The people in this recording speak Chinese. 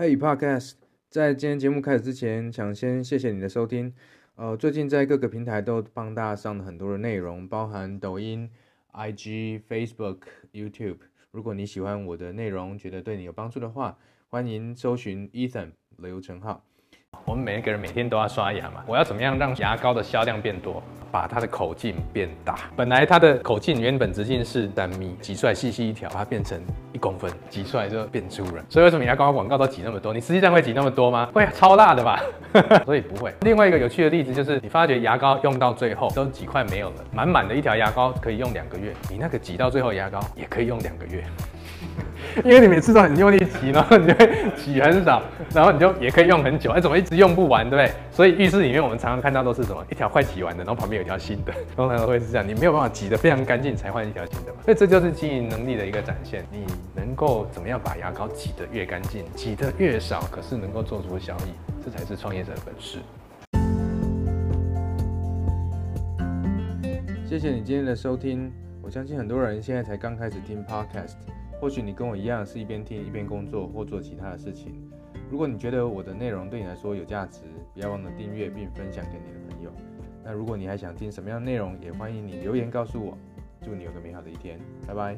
Hey Podcast，在今天节目开始之前，想先谢谢你的收听。呃，最近在各个平台都帮大家上了很多的内容，包含抖音、IG、Facebook、YouTube。如果你喜欢我的内容，觉得对你有帮助的话，欢迎搜寻 Ethan 刘成浩。我们每一个人每天都要刷牙嘛，我要怎么样让牙膏的销量变多？把它的口径变大。本来它的口径原本直径是三米，挤出来细细一条，把它变成公分，挤出来就变粗了。所以为什么牙膏广告都挤那么多？你实际上会挤那么多吗？会超辣的吧？所以不会。另外一个有趣的例子就是，你发觉牙膏用到最后都几块没有了，满满的一条牙膏可以用两个月，你那个挤到最后牙膏也可以用两个月。因为你每次都很用力挤，然后你就会挤很少，然后你就也可以用很久。哎，怎么一直用不完，对不对？所以浴室里面我们常常看到都是什么，一条快挤完的，然后旁边有一条新的，通常都会是这样。你没有办法挤得非常干净才换一条新的嘛。所以这就是经营能力的一个展现。你能够怎么样把牙膏挤得越干净，挤得越少，可是能够做出效益，这才是创业者的本事。谢谢你今天的收听。我相信很多人现在才刚开始听 Podcast。或许你跟我一样是一边听一边工作或做其他的事情。如果你觉得我的内容对你来说有价值，不要忘了订阅并分享给你的朋友。那如果你还想听什么样的内容，也欢迎你留言告诉我。祝你有个美好的一天，拜拜。